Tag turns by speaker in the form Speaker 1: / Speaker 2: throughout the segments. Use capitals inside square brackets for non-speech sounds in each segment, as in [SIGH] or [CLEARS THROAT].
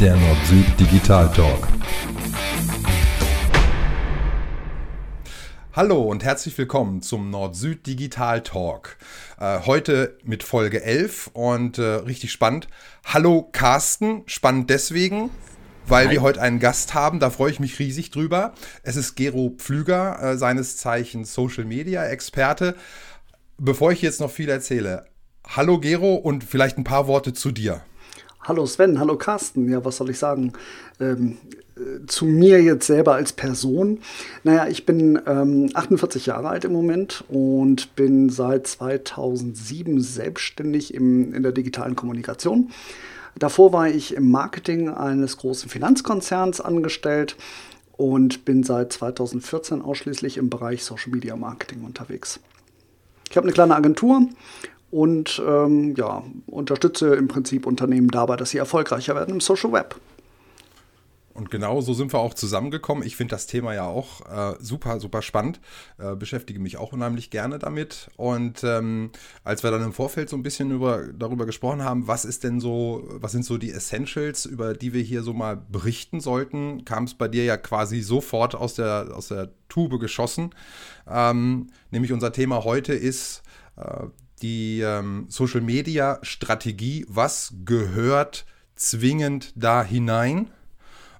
Speaker 1: der Nord-Süd Digital Talk. Hallo und herzlich willkommen zum Nord-Süd Digital Talk. Äh, heute mit Folge 11 und äh, richtig spannend. Hallo Carsten, spannend deswegen, weil Hi. wir heute einen Gast haben, da freue ich mich riesig drüber. Es ist Gero Pflüger, äh, seines Zeichens Social Media Experte. Bevor ich jetzt noch viel erzähle, hallo Gero und vielleicht ein paar Worte zu dir.
Speaker 2: Hallo Sven, hallo Carsten. Ja, was soll ich sagen? Ähm, äh, zu mir jetzt selber als Person. Naja, ich bin ähm, 48 Jahre alt im Moment und bin seit 2007 selbstständig im, in der digitalen Kommunikation. Davor war ich im Marketing eines großen Finanzkonzerns angestellt und bin seit 2014 ausschließlich im Bereich Social Media Marketing unterwegs. Ich habe eine kleine Agentur und ähm, ja, unterstütze im Prinzip Unternehmen dabei, dass sie erfolgreicher werden im Social Web.
Speaker 1: Und genau so sind wir auch zusammengekommen. Ich finde das Thema ja auch äh, super, super spannend. Äh, beschäftige mich auch unheimlich gerne damit. Und ähm, als wir dann im Vorfeld so ein bisschen über, darüber gesprochen haben, was ist denn so, was sind so die Essentials, über die wir hier so mal berichten sollten, kam es bei dir ja quasi sofort aus der, aus der Tube geschossen. Ähm, nämlich unser Thema heute ist äh, die ähm, Social Media Strategie. Was gehört zwingend da hinein?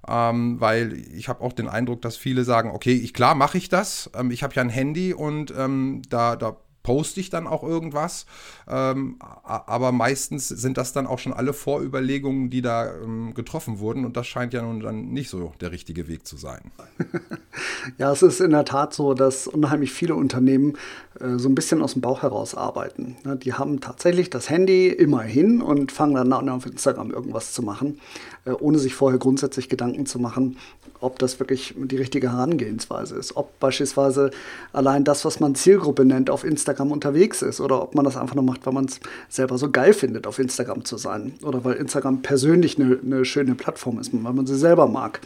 Speaker 1: Ähm, weil ich habe auch den Eindruck, dass viele sagen, okay, ich, klar mache ich das. Ähm, ich habe ja ein Handy und ähm, da, da poste ich dann auch irgendwas. Ähm, aber meistens sind das dann auch schon alle Vorüberlegungen, die da ähm, getroffen wurden. Und das scheint ja nun dann nicht so der richtige Weg zu sein. [LAUGHS]
Speaker 2: ja, es ist in der Tat so, dass unheimlich viele Unternehmen äh, so ein bisschen aus dem Bauch heraus arbeiten. Ja, die haben tatsächlich das Handy immer hin und fangen dann an, auf Instagram irgendwas zu machen, ohne sich vorher grundsätzlich Gedanken zu machen, ob das wirklich die richtige Herangehensweise ist. Ob beispielsweise allein das, was man Zielgruppe nennt, auf Instagram unterwegs ist oder ob man das einfach nur macht, weil man es selber so geil findet, auf Instagram zu sein oder weil Instagram persönlich eine, eine schöne Plattform ist, weil man sie selber mag.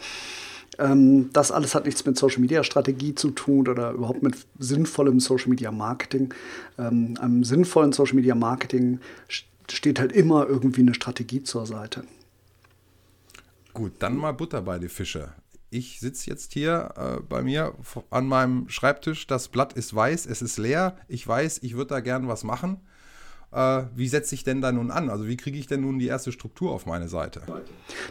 Speaker 2: Ähm, das alles hat nichts mit Social Media Strategie zu tun oder überhaupt mit sinnvollem Social Media Marketing. Ähm, einem sinnvollen Social Media Marketing steht halt immer irgendwie eine Strategie zur Seite.
Speaker 1: Gut, dann mal Butter bei die Fische. Ich sitze jetzt hier äh, bei mir an meinem Schreibtisch, das Blatt ist weiß, es ist leer, ich weiß, ich würde da gern was machen. Äh, wie setze ich denn da nun an? Also wie kriege ich denn nun die erste Struktur auf meine Seite?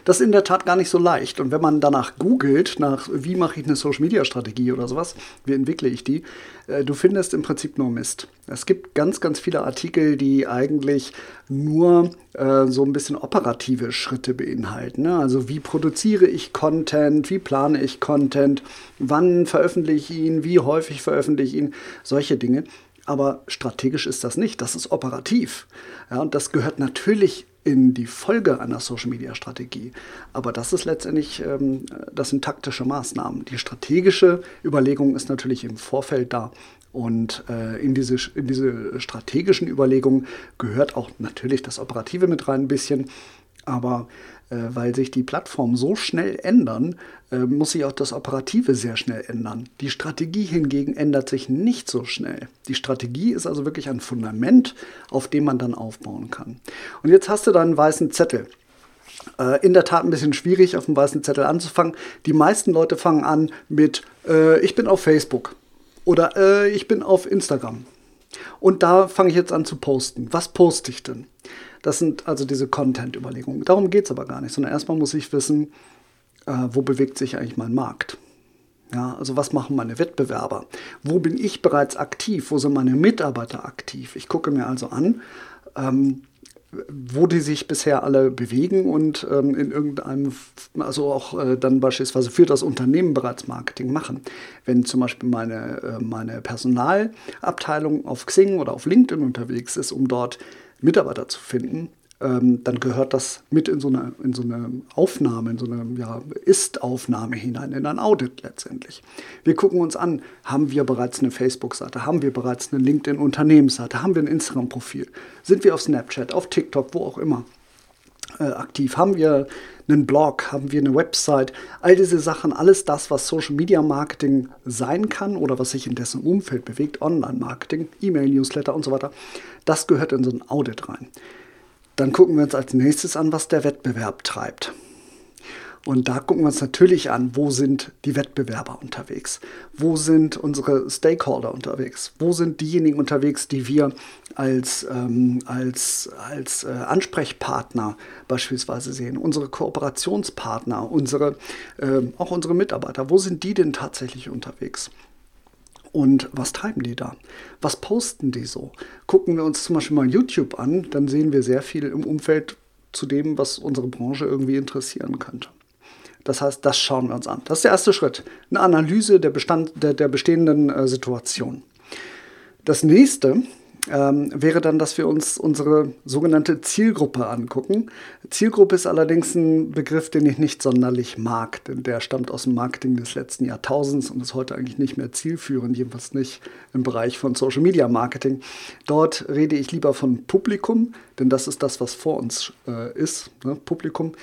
Speaker 2: Das ist in der Tat gar nicht so leicht. Und wenn man danach googelt, nach wie mache ich eine Social-Media-Strategie oder sowas, wie entwickle ich die, äh, du findest im Prinzip nur Mist. Es gibt ganz, ganz viele Artikel, die eigentlich nur äh, so ein bisschen operative Schritte beinhalten. Ne? Also wie produziere ich Content, wie plane ich Content, wann veröffentliche ich ihn, wie häufig veröffentliche ich ihn, solche Dinge. Aber strategisch ist das nicht, das ist operativ. Ja, und das gehört natürlich in die Folge einer Social-Media-Strategie. Aber das ist letztendlich, ähm, das sind taktische Maßnahmen. Die strategische Überlegung ist natürlich im Vorfeld da. Und äh, in, diese, in diese strategischen Überlegungen gehört auch natürlich das Operative mit rein ein bisschen. Aber weil sich die Plattformen so schnell ändern, äh, muss sich auch das Operative sehr schnell ändern. Die Strategie hingegen ändert sich nicht so schnell. Die Strategie ist also wirklich ein Fundament, auf dem man dann aufbauen kann. Und jetzt hast du da einen weißen Zettel. Äh, in der Tat ein bisschen schwierig, auf dem weißen Zettel anzufangen. Die meisten Leute fangen an mit, äh, ich bin auf Facebook oder äh, ich bin auf Instagram. Und da fange ich jetzt an zu posten. Was poste ich denn? Das sind also diese Content-Überlegungen. Darum geht es aber gar nicht, sondern erstmal muss ich wissen, äh, wo bewegt sich eigentlich mein Markt. Ja, also was machen meine Wettbewerber? Wo bin ich bereits aktiv? Wo sind meine Mitarbeiter aktiv? Ich gucke mir also an, ähm, wo die sich bisher alle bewegen und ähm, in irgendeinem, also auch äh, dann beispielsweise für das Unternehmen bereits Marketing machen. Wenn zum Beispiel meine, äh, meine Personalabteilung auf Xing oder auf LinkedIn unterwegs ist, um dort Mitarbeiter zu finden, ähm, dann gehört das mit in so eine, in so eine Aufnahme, in so eine ja, Ist-Aufnahme hinein, in ein Audit letztendlich. Wir gucken uns an, haben wir bereits eine Facebook-Seite, haben wir bereits eine LinkedIn-Unternehmensseite, haben wir ein Instagram-Profil, sind wir auf Snapchat, auf TikTok, wo auch immer äh, aktiv, haben wir einen Blog, haben wir eine Website, all diese Sachen, alles das, was Social Media Marketing sein kann oder was sich in dessen Umfeld bewegt, Online-Marketing, E-Mail-Newsletter und so weiter, das gehört in so ein Audit rein. Dann gucken wir uns als nächstes an, was der Wettbewerb treibt. Und da gucken wir uns natürlich an, wo sind die Wettbewerber unterwegs? Wo sind unsere Stakeholder unterwegs? Wo sind diejenigen unterwegs, die wir als, ähm, als, als äh, Ansprechpartner beispielsweise sehen? Unsere Kooperationspartner, unsere, äh, auch unsere Mitarbeiter, wo sind die denn tatsächlich unterwegs? Und was treiben die da? Was posten die so? Gucken wir uns zum Beispiel mal YouTube an, dann sehen wir sehr viel im Umfeld zu dem, was unsere Branche irgendwie interessieren könnte. Das heißt, das schauen wir uns an. Das ist der erste Schritt. Eine Analyse der, Bestand, der, der bestehenden äh, Situation. Das nächste ähm, wäre dann, dass wir uns unsere sogenannte Zielgruppe angucken. Zielgruppe ist allerdings ein Begriff, den ich nicht sonderlich mag, denn der stammt aus dem Marketing des letzten Jahrtausends und ist heute eigentlich nicht mehr zielführend, jedenfalls nicht im Bereich von Social Media Marketing. Dort rede ich lieber von Publikum, denn das ist das, was vor uns äh, ist, ne? Publikum.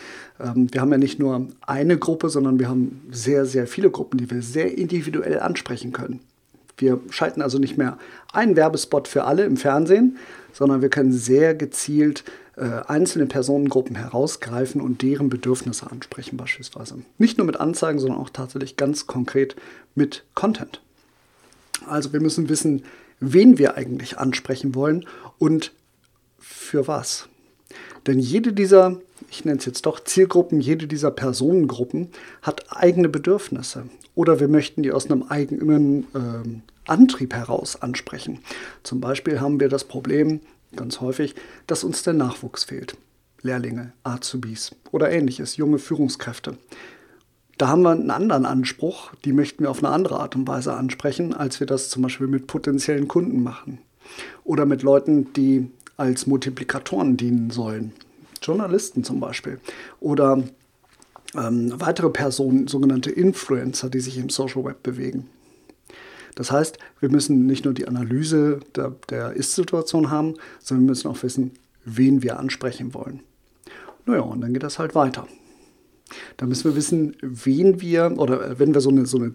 Speaker 2: Ähm, wir haben ja nicht nur eine Gruppe, sondern wir haben sehr, sehr viele Gruppen, die wir sehr individuell ansprechen können. Wir schalten also nicht mehr einen Werbespot für alle im Fernsehen, sondern wir können sehr gezielt äh, einzelne Personengruppen herausgreifen und deren Bedürfnisse ansprechen beispielsweise. Nicht nur mit Anzeigen, sondern auch tatsächlich ganz konkret mit Content. Also wir müssen wissen, wen wir eigentlich ansprechen wollen und für was. Denn jede dieser, ich nenne es jetzt doch Zielgruppen, jede dieser Personengruppen hat eigene Bedürfnisse. Oder wir möchten die aus einem eigenen äh, Antrieb heraus ansprechen. Zum Beispiel haben wir das Problem ganz häufig, dass uns der Nachwuchs fehlt. Lehrlinge, Azubis oder ähnliches, junge Führungskräfte. Da haben wir einen anderen Anspruch, die möchten wir auf eine andere Art und Weise ansprechen, als wir das zum Beispiel mit potenziellen Kunden machen. Oder mit Leuten, die als Multiplikatoren dienen sollen. Journalisten zum Beispiel. Oder ähm, weitere Personen, sogenannte Influencer, die sich im Social Web bewegen. Das heißt, wir müssen nicht nur die Analyse der, der Ist-Situation haben, sondern wir müssen auch wissen, wen wir ansprechen wollen. Naja, und dann geht das halt weiter. Da müssen wir wissen, wen wir, oder wenn wir so eine, so eine,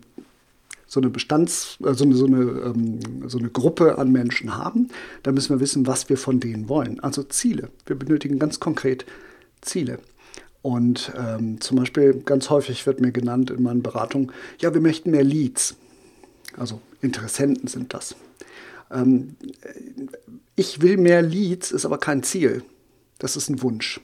Speaker 2: so eine Bestands-, äh, so eine, ähm, so eine Gruppe an Menschen haben, dann müssen wir wissen, was wir von denen wollen. Also Ziele. Wir benötigen ganz konkret Ziele. Und ähm, zum Beispiel ganz häufig wird mir genannt in meinen Beratungen, ja, wir möchten mehr Leads. Also Interessenten sind das. Ähm, ich will mehr Leads, ist aber kein Ziel. Das ist ein Wunsch.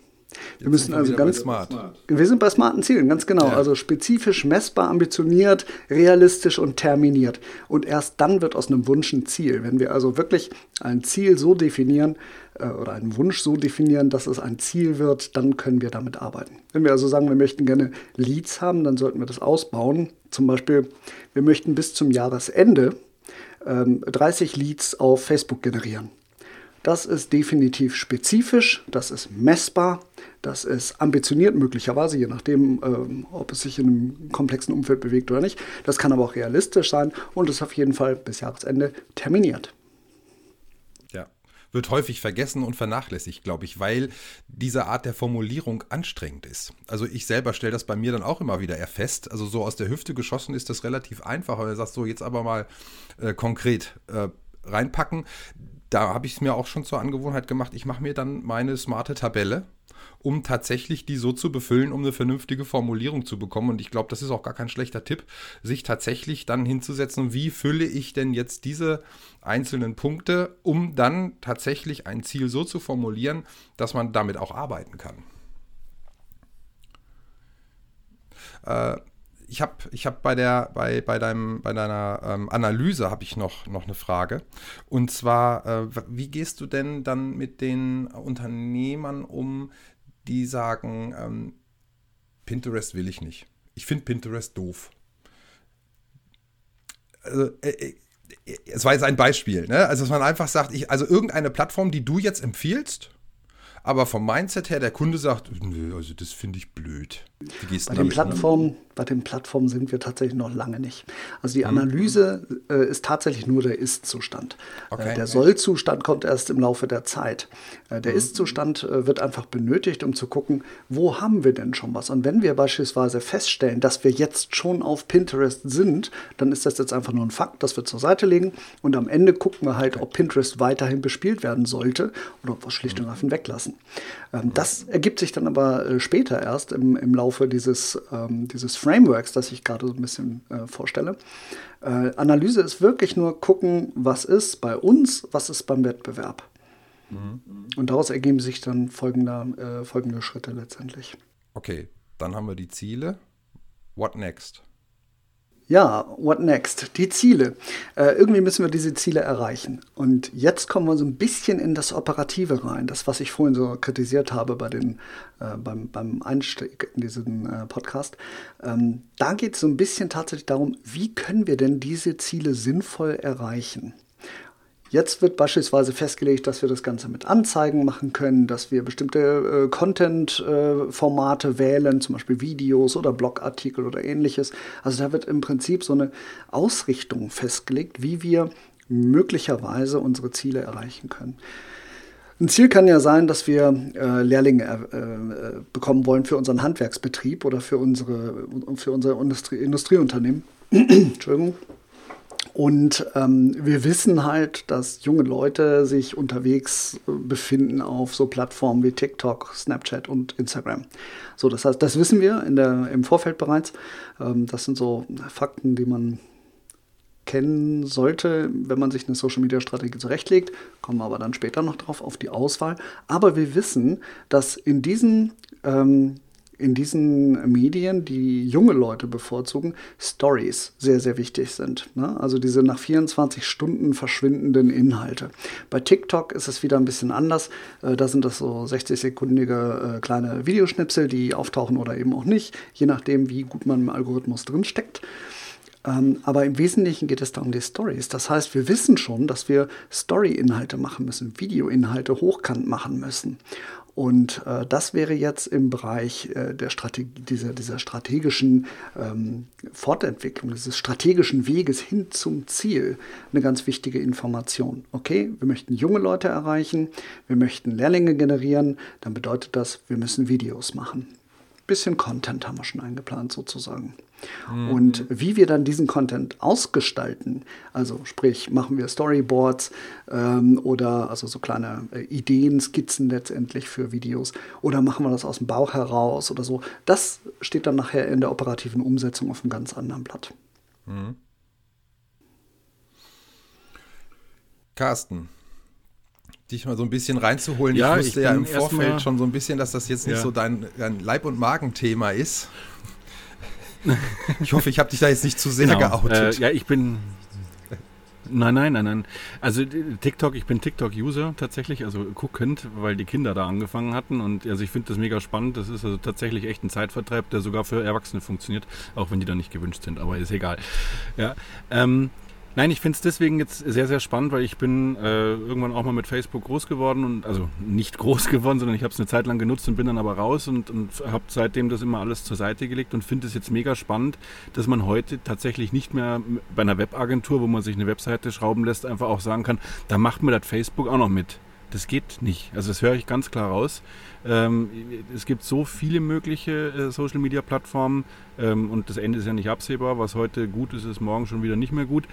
Speaker 2: Wir Jetzt müssen also ganz. Smart. Wir sind bei smarten Zielen, ganz genau. Ja. Also spezifisch, messbar, ambitioniert, realistisch und terminiert. Und erst dann wird aus einem Wunsch ein Ziel. Wenn wir also wirklich ein Ziel so definieren äh, oder einen Wunsch so definieren, dass es ein Ziel wird, dann können wir damit arbeiten. Wenn wir also sagen, wir möchten gerne Leads haben, dann sollten wir das ausbauen. Zum Beispiel, wir möchten bis zum Jahresende ähm, 30 Leads auf Facebook generieren. Das ist definitiv spezifisch, das ist messbar, das ist ambitioniert möglicherweise, je nachdem, ähm, ob es sich in einem komplexen Umfeld bewegt oder nicht. Das kann aber auch realistisch sein und ist auf jeden Fall bis Jahresende terminiert
Speaker 1: wird häufig vergessen und vernachlässigt, glaube ich, weil diese Art der Formulierung anstrengend ist. Also ich selber stelle das bei mir dann auch immer wieder eher fest. Also so aus der Hüfte geschossen ist das relativ einfach, weil du sagst so, jetzt aber mal äh, konkret äh, reinpacken da habe ich es mir auch schon zur Angewohnheit gemacht, ich mache mir dann meine smarte Tabelle, um tatsächlich die so zu befüllen, um eine vernünftige Formulierung zu bekommen. Und ich glaube, das ist auch gar kein schlechter Tipp, sich tatsächlich dann hinzusetzen, wie fülle ich denn jetzt diese einzelnen Punkte, um dann tatsächlich ein Ziel so zu formulieren, dass man damit auch arbeiten kann. Äh, ich habe ich hab bei, bei, bei, bei deiner ähm, Analyse habe ich noch, noch eine Frage. Und zwar, äh, wie gehst du denn dann mit den Unternehmern um, die sagen, ähm, Pinterest will ich nicht. Ich finde Pinterest doof. Also, äh, äh, es war jetzt ein Beispiel, ne? Also, dass man einfach sagt, ich, also irgendeine Plattform, die du jetzt empfiehlst, aber vom Mindset her, der Kunde sagt, nö, also das finde ich blöd.
Speaker 2: Bei, den Plattformen, bei den Plattformen sind wir tatsächlich noch lange nicht. Also die hm. Analyse mhm. äh, ist tatsächlich nur der Ist-Zustand. Äh, okay. Äh, der Soll-Zustand kommt erst im Laufe der Zeit. Äh, der mhm. Ist-Zustand äh, wird einfach benötigt, um zu gucken, wo haben wir denn schon was? Und wenn wir beispielsweise feststellen, dass wir jetzt schon auf Pinterest sind, dann ist das jetzt einfach nur ein Fakt, das wir zur Seite legen. Und am Ende gucken wir halt, okay. ob Pinterest weiterhin bespielt werden sollte oder ob wir es schlicht und mhm. einfach weglassen. Müssen. Ähm, das ergibt sich dann aber äh, später erst im, im Laufe dieses, ähm, dieses Frameworks, das ich gerade so ein bisschen äh, vorstelle. Äh, Analyse ist wirklich nur gucken, was ist bei uns, was ist beim Wettbewerb. Mhm. Und daraus ergeben sich dann folgende, folgende Schritte letztendlich.
Speaker 1: Okay, dann haben wir die Ziele. What next?
Speaker 2: Ja, what next? Die Ziele. Äh, irgendwie müssen wir diese Ziele erreichen. Und jetzt kommen wir so ein bisschen in das Operative rein, das, was ich vorhin so kritisiert habe bei den, äh, beim, beim Einstieg in diesen äh, Podcast. Ähm, da geht es so ein bisschen tatsächlich darum, wie können wir denn diese Ziele sinnvoll erreichen? Jetzt wird beispielsweise festgelegt, dass wir das Ganze mit Anzeigen machen können, dass wir bestimmte äh, Content-Formate äh, wählen, zum Beispiel Videos oder Blogartikel oder ähnliches. Also da wird im Prinzip so eine Ausrichtung festgelegt, wie wir möglicherweise unsere Ziele erreichen können. Ein Ziel kann ja sein, dass wir äh, Lehrlinge äh, äh bekommen wollen für unseren Handwerksbetrieb oder für unsere, für unser Industrie, Industrieunternehmen. [CLEARS THROAT] Entschuldigung. Und ähm, wir wissen halt, dass junge Leute sich unterwegs äh, befinden auf so Plattformen wie TikTok, Snapchat und Instagram. So, das heißt, das wissen wir in der, im Vorfeld bereits. Ähm, das sind so Fakten, die man kennen sollte, wenn man sich eine Social-Media-Strategie zurechtlegt. Kommen wir aber dann später noch drauf auf die Auswahl. Aber wir wissen, dass in diesen ähm, in diesen Medien, die junge Leute bevorzugen, Stories sehr, sehr wichtig sind. Ne? Also diese nach 24 Stunden verschwindenden Inhalte. Bei TikTok ist es wieder ein bisschen anders. Äh, da sind das so 60-sekundige äh, kleine Videoschnipsel, die auftauchen oder eben auch nicht, je nachdem, wie gut man im Algorithmus drinsteckt. Ähm, aber im Wesentlichen geht es da um die Stories. Das heißt, wir wissen schon, dass wir Story-Inhalte machen müssen, Video-Inhalte hochkant machen müssen. Und äh, das wäre jetzt im Bereich äh, der Strategie, dieser, dieser strategischen ähm, Fortentwicklung, dieses strategischen Weges hin zum Ziel eine ganz wichtige Information. Okay, wir möchten junge Leute erreichen, wir möchten Lehrlinge generieren, dann bedeutet das, wir müssen Videos machen. Bisschen Content haben wir schon eingeplant sozusagen. Mhm. Und wie wir dann diesen Content ausgestalten, also sprich, machen wir Storyboards ähm, oder also so kleine äh, Ideen, Skizzen letztendlich für Videos oder machen wir das aus dem Bauch heraus oder so, das steht dann nachher in der operativen Umsetzung auf einem ganz anderen Blatt. Mhm.
Speaker 1: Carsten, dich mal so ein bisschen reinzuholen. Ja, ich wusste ich ja im Vorfeld schon so ein bisschen, dass das jetzt nicht ja. so dein, dein Leib- und Magenthema ist. Ich hoffe, ich habe dich da jetzt nicht zu sehr genau. geoutet.
Speaker 3: Äh, ja, ich bin. Nein, nein, nein, nein. Also TikTok, ich bin TikTok-User tatsächlich, also guckend, weil die Kinder da angefangen hatten. Und also ich finde das mega spannend. Das ist also tatsächlich echt ein Zeitvertreib, der sogar für Erwachsene funktioniert, auch wenn die da nicht gewünscht sind, aber ist egal. Ja. Ähm, Nein, ich finde es deswegen jetzt sehr, sehr spannend, weil ich bin äh, irgendwann auch mal mit Facebook groß geworden und also nicht [LAUGHS] groß geworden, sondern ich habe es eine Zeit lang genutzt und bin dann aber raus und, und habe seitdem das immer alles zur Seite gelegt und finde es jetzt mega spannend, dass man heute tatsächlich nicht mehr bei einer Webagentur, wo man sich eine Webseite schrauben lässt, einfach auch sagen kann, da macht mir das Facebook auch noch mit. Das geht nicht. Also das höre ich ganz klar raus. Ähm, es gibt so viele mögliche äh, Social Media Plattformen ähm, und das Ende ist ja nicht absehbar. Was heute gut ist, ist morgen schon wieder nicht mehr gut.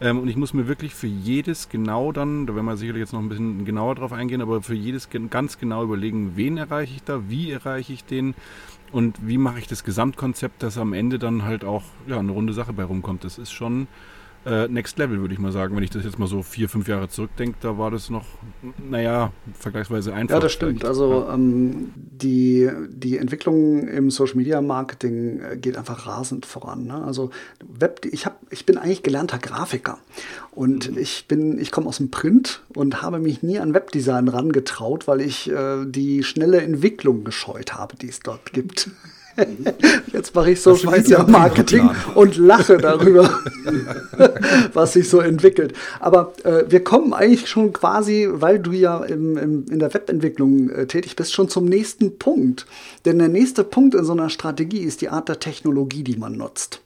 Speaker 3: Ähm, und ich muss mir wirklich für jedes genau dann, da werden wir sicherlich jetzt noch ein bisschen genauer drauf eingehen, aber für jedes ganz genau überlegen, wen erreiche ich da, wie erreiche ich den und wie mache ich das Gesamtkonzept, dass am Ende dann halt auch ja, eine runde Sache bei rumkommt. Das ist schon äh, Next Level, würde ich mal sagen. Wenn ich das jetzt mal so vier, fünf Jahre zurückdenke, da war das noch, naja, vergleichsweise einfach.
Speaker 2: Ja, das stimmt. Also ja. ähm, die, die Entwicklung im Social Media Marketing äh, geht einfach rasend voran. Ne? Also Web, ich, hab, ich bin eigentlich gelernter Grafiker und mhm. ich bin, ich komme aus dem Print und habe mich nie an Webdesign rangetraut, weil ich äh, die schnelle Entwicklung gescheut habe, die es dort gibt. [LAUGHS] Jetzt mache ich Social Media Marketing und lache darüber, [LAUGHS] was sich so entwickelt. Aber äh, wir kommen eigentlich schon quasi, weil du ja im, im, in der Webentwicklung äh, tätig bist, schon zum nächsten Punkt. Denn der nächste Punkt in so einer Strategie ist die Art der Technologie, die man nutzt.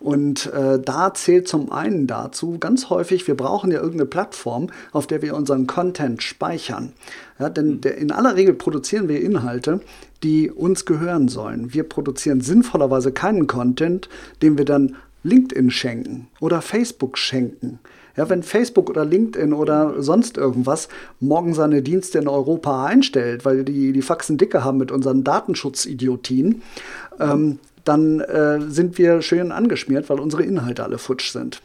Speaker 2: Und äh, da zählt zum einen dazu ganz häufig, wir brauchen ja irgendeine Plattform, auf der wir unseren Content speichern. Ja, denn hm. der, in aller Regel produzieren wir Inhalte, die uns gehören sollen. Wir produzieren sinnvollerweise keinen Content, den wir dann LinkedIn schenken oder Facebook schenken. Ja, wenn Facebook oder LinkedIn oder sonst irgendwas morgen seine Dienste in Europa einstellt, weil die die Faxen dicke haben mit unseren Datenschutzidiotien, ähm, dann äh, sind wir schön angeschmiert, weil unsere Inhalte alle futsch sind.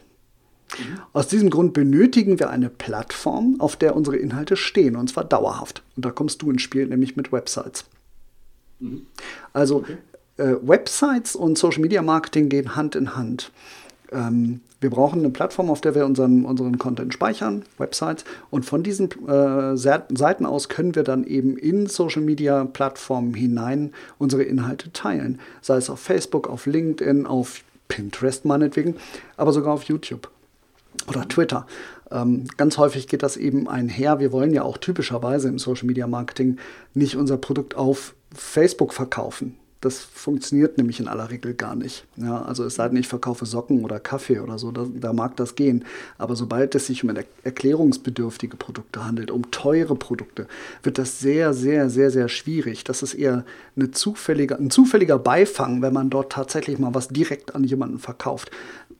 Speaker 2: Aus diesem Grund benötigen wir eine Plattform, auf der unsere Inhalte stehen, und zwar dauerhaft. Und da kommst du ins Spiel, nämlich mit Websites. Mhm. Also okay. äh, Websites und Social Media Marketing gehen Hand in Hand. Ähm, wir brauchen eine Plattform, auf der wir unseren, unseren Content speichern, Websites. Und von diesen äh, Seiten aus können wir dann eben in Social Media Plattformen hinein unsere Inhalte teilen. Sei es auf Facebook, auf LinkedIn, auf Pinterest meinetwegen, aber sogar auf YouTube oder Twitter. Ähm, ganz häufig geht das eben einher. Wir wollen ja auch typischerweise im Social Media Marketing nicht unser Produkt auf Facebook verkaufen. Das funktioniert nämlich in aller Regel gar nicht. Ja, also es sei denn, ich verkaufe Socken oder Kaffee oder so, da, da mag das gehen. Aber sobald es sich um erklärungsbedürftige Produkte handelt, um teure Produkte, wird das sehr, sehr, sehr, sehr schwierig. Das ist eher eine zufällige, ein zufälliger Beifang, wenn man dort tatsächlich mal was direkt an jemanden verkauft.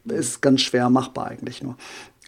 Speaker 2: Ist ganz schwer machbar eigentlich nur.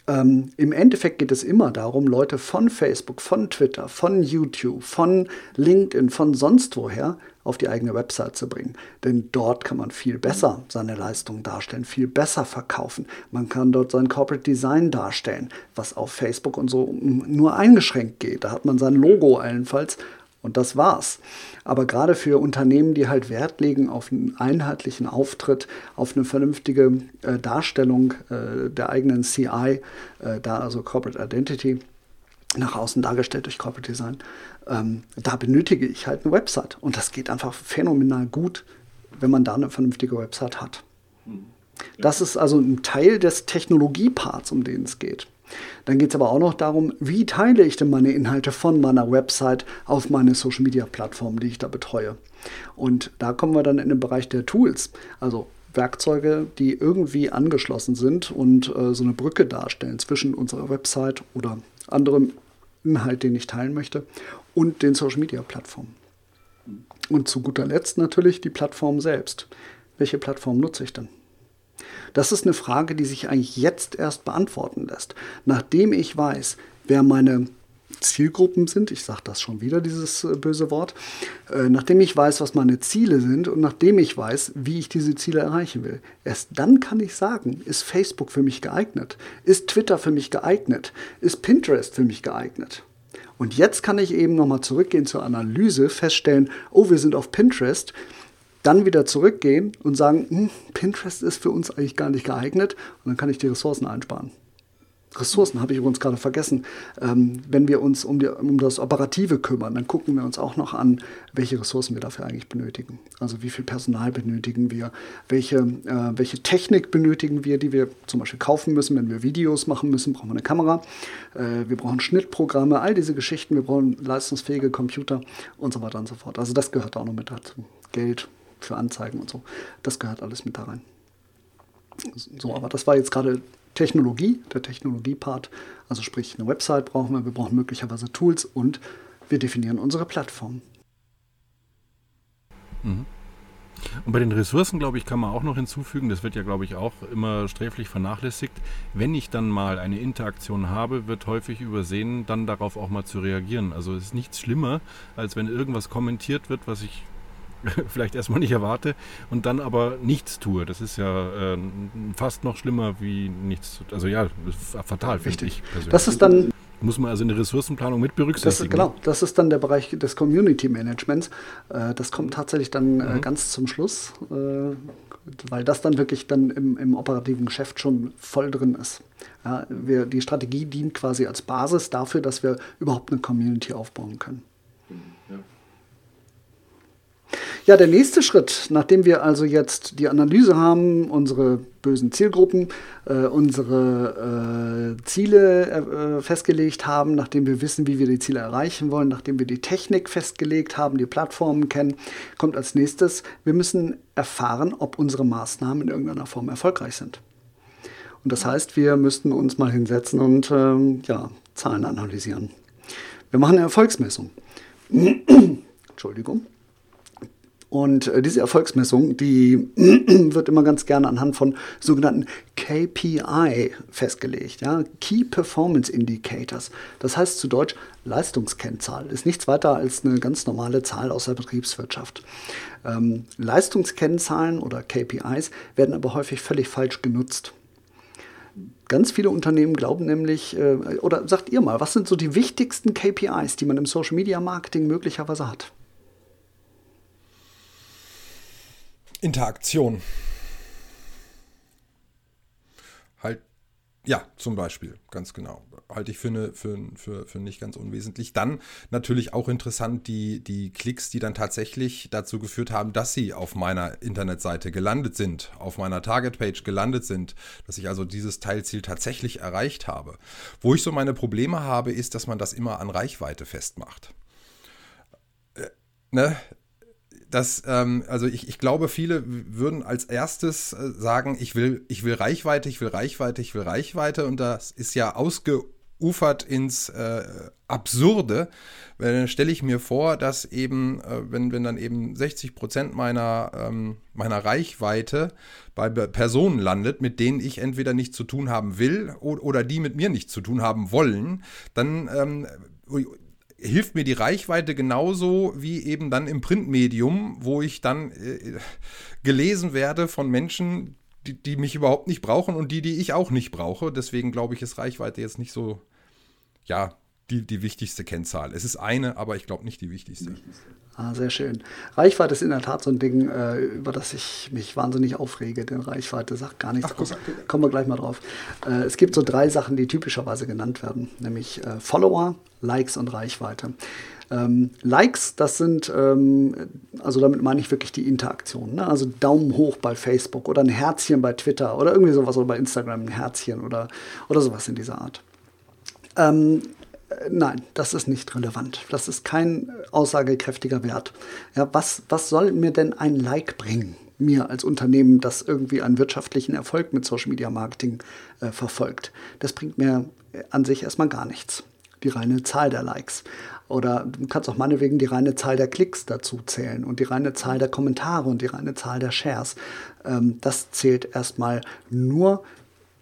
Speaker 2: Ähm, Im Endeffekt geht es immer darum, Leute von Facebook, von Twitter, von YouTube, von LinkedIn, von sonst woher auf die eigene Website zu bringen. Denn dort kann man viel besser seine Leistungen darstellen, viel besser verkaufen. Man kann dort sein Corporate Design darstellen, was auf Facebook und so nur eingeschränkt geht. Da hat man sein Logo allenfalls und das war's. Aber gerade für Unternehmen, die halt Wert legen auf einen einheitlichen Auftritt, auf eine vernünftige äh, Darstellung äh, der eigenen CI, äh, da also Corporate Identity, nach außen dargestellt durch Corporate Design, ähm, da benötige ich halt eine Website. Und das geht einfach phänomenal gut, wenn man da eine vernünftige Website hat. Hm. Das ist also ein Teil des Technologieparts, um den es geht. Dann geht es aber auch noch darum, wie teile ich denn meine Inhalte von meiner Website auf meine Social Media Plattform, die ich da betreue. Und da kommen wir dann in den Bereich der Tools. Also Werkzeuge, die irgendwie angeschlossen sind und äh, so eine Brücke darstellen zwischen unserer Website oder anderem Inhalt, den ich teilen möchte, und den Social Media Plattformen. Und zu guter Letzt natürlich die Plattform selbst. Welche Plattform nutze ich denn? Das ist eine Frage, die sich eigentlich jetzt erst beantworten lässt. Nachdem ich weiß, wer meine Zielgruppen sind, ich sage das schon wieder, dieses äh, böse Wort, äh, nachdem ich weiß, was meine Ziele sind und nachdem ich weiß, wie ich diese Ziele erreichen will, erst dann kann ich sagen, ist Facebook für mich geeignet, ist Twitter für mich geeignet, ist Pinterest für mich geeignet. Und jetzt kann ich eben nochmal zurückgehen zur Analyse, feststellen, oh, wir sind auf Pinterest, dann wieder zurückgehen und sagen, hm, Pinterest ist für uns eigentlich gar nicht geeignet und dann kann ich die Ressourcen einsparen. Ressourcen habe ich übrigens gerade vergessen. Ähm, wenn wir uns um, die, um, das Operative kümmern, dann gucken wir uns auch noch an, welche Ressourcen wir dafür eigentlich benötigen. Also wie viel Personal benötigen wir, welche, äh, welche Technik benötigen wir, die wir zum Beispiel kaufen müssen, wenn wir Videos machen müssen, brauchen wir eine Kamera, äh, wir brauchen Schnittprogramme, all diese Geschichten, wir brauchen leistungsfähige Computer und so weiter und so fort. Also das gehört auch noch mit dazu. Geld für Anzeigen und so, das gehört alles mit da rein. So, aber das war jetzt gerade Technologie, der Technologie-Part. Also sprich, eine Website brauchen wir, wir brauchen möglicherweise Tools und wir definieren unsere Plattform.
Speaker 3: Mhm. Und bei den Ressourcen, glaube ich, kann man auch noch hinzufügen, das wird ja, glaube ich, auch immer sträflich vernachlässigt. Wenn ich dann mal eine Interaktion habe, wird häufig übersehen, dann darauf auch mal zu reagieren. Also es ist nichts schlimmer, als wenn irgendwas kommentiert wird, was ich [LAUGHS] vielleicht erstmal nicht erwarte und dann aber nichts tue. Das ist ja äh, fast noch schlimmer wie nichts. Also ja, fatal, finde ich
Speaker 2: persönlich. Das ist dann
Speaker 3: muss man also eine Ressourcenplanung mit berücksichtigen.
Speaker 2: Das, genau, das ist dann der Bereich des Community Managements. Äh, das kommt tatsächlich dann äh, mhm. ganz zum Schluss, äh, weil das dann wirklich dann im, im, operativen Geschäft schon voll drin ist. Ja, wir, die Strategie dient quasi als Basis dafür, dass wir überhaupt eine Community aufbauen können. Ja. Der nächste Schritt, nachdem wir also jetzt die Analyse haben, unsere bösen Zielgruppen, äh, unsere äh, Ziele äh, festgelegt haben, nachdem wir wissen, wie wir die Ziele erreichen wollen, nachdem wir die Technik festgelegt haben, die Plattformen kennen, kommt als nächstes, wir müssen erfahren, ob unsere Maßnahmen in irgendeiner Form erfolgreich sind. Und das heißt, wir müssten uns mal hinsetzen und ähm, ja, Zahlen analysieren. Wir machen eine Erfolgsmessung. [CLEARS THROAT] Entschuldigung. Und äh, diese Erfolgsmessung, die [CLEARS THROAT] wird immer ganz gerne anhand von sogenannten KPI festgelegt, ja, Key Performance Indicators. Das heißt zu Deutsch Leistungskennzahl. Ist nichts weiter als eine ganz normale Zahl aus der Betriebswirtschaft. Ähm, Leistungskennzahlen oder KPIs werden aber häufig völlig falsch genutzt. Ganz viele Unternehmen glauben nämlich, äh, oder sagt ihr mal, was sind so die wichtigsten KPIs, die man im Social Media Marketing möglicherweise hat?
Speaker 1: Interaktion. Halt, ja, zum Beispiel, ganz genau. Halte ich für, eine, für, für, für nicht ganz unwesentlich. Dann natürlich auch interessant die, die Klicks, die dann tatsächlich dazu geführt haben, dass sie auf meiner Internetseite gelandet sind, auf meiner Targetpage gelandet sind, dass ich also dieses Teilziel tatsächlich erreicht habe. Wo ich so meine Probleme habe, ist, dass man das immer an Reichweite festmacht. Äh, ne? Dass, ähm, also ich, ich glaube, viele würden als erstes äh, sagen, ich will, ich will Reichweite, ich will Reichweite, ich will Reichweite und das ist ja ausgeufert ins äh, Absurde. Dann stelle ich mir vor, dass eben, äh, wenn, wenn dann eben 60 Prozent meiner, ähm, meiner Reichweite bei Personen landet, mit denen ich entweder nichts zu tun haben will oder, oder die mit mir nichts zu tun haben wollen, dann ähm, hilft mir die Reichweite genauso wie eben dann im Printmedium, wo ich dann äh, gelesen werde von Menschen, die, die mich überhaupt nicht brauchen und die, die ich auch nicht brauche. Deswegen glaube ich, ist Reichweite jetzt nicht so, ja, die, die wichtigste Kennzahl. Es ist eine, aber ich glaube nicht die wichtigste.
Speaker 2: Ah, sehr schön. Reichweite ist in der Tat so ein Ding, äh, über das ich mich wahnsinnig aufrege, denn Reichweite sagt gar nichts Ach, aus. Kommen wir gleich mal drauf. Äh, es gibt so drei Sachen, die typischerweise genannt werden, nämlich äh, Follower, Likes und Reichweite. Ähm, Likes, das sind, ähm, also damit meine ich wirklich die Interaktion. Ne? Also Daumen hoch bei Facebook oder ein Herzchen bei Twitter oder irgendwie sowas oder bei Instagram ein Herzchen oder, oder sowas in dieser Art. Ähm, Nein, das ist nicht relevant. Das ist kein aussagekräftiger Wert. Ja, was, was soll mir denn ein Like bringen? Mir als Unternehmen, das irgendwie einen wirtschaftlichen Erfolg mit Social Media Marketing äh, verfolgt. Das bringt mir an sich erstmal gar nichts. Die reine Zahl der Likes. Oder du kannst auch meinetwegen die reine Zahl der Klicks dazu zählen und die reine Zahl der Kommentare und die reine Zahl der Shares. Ähm, das zählt erstmal nur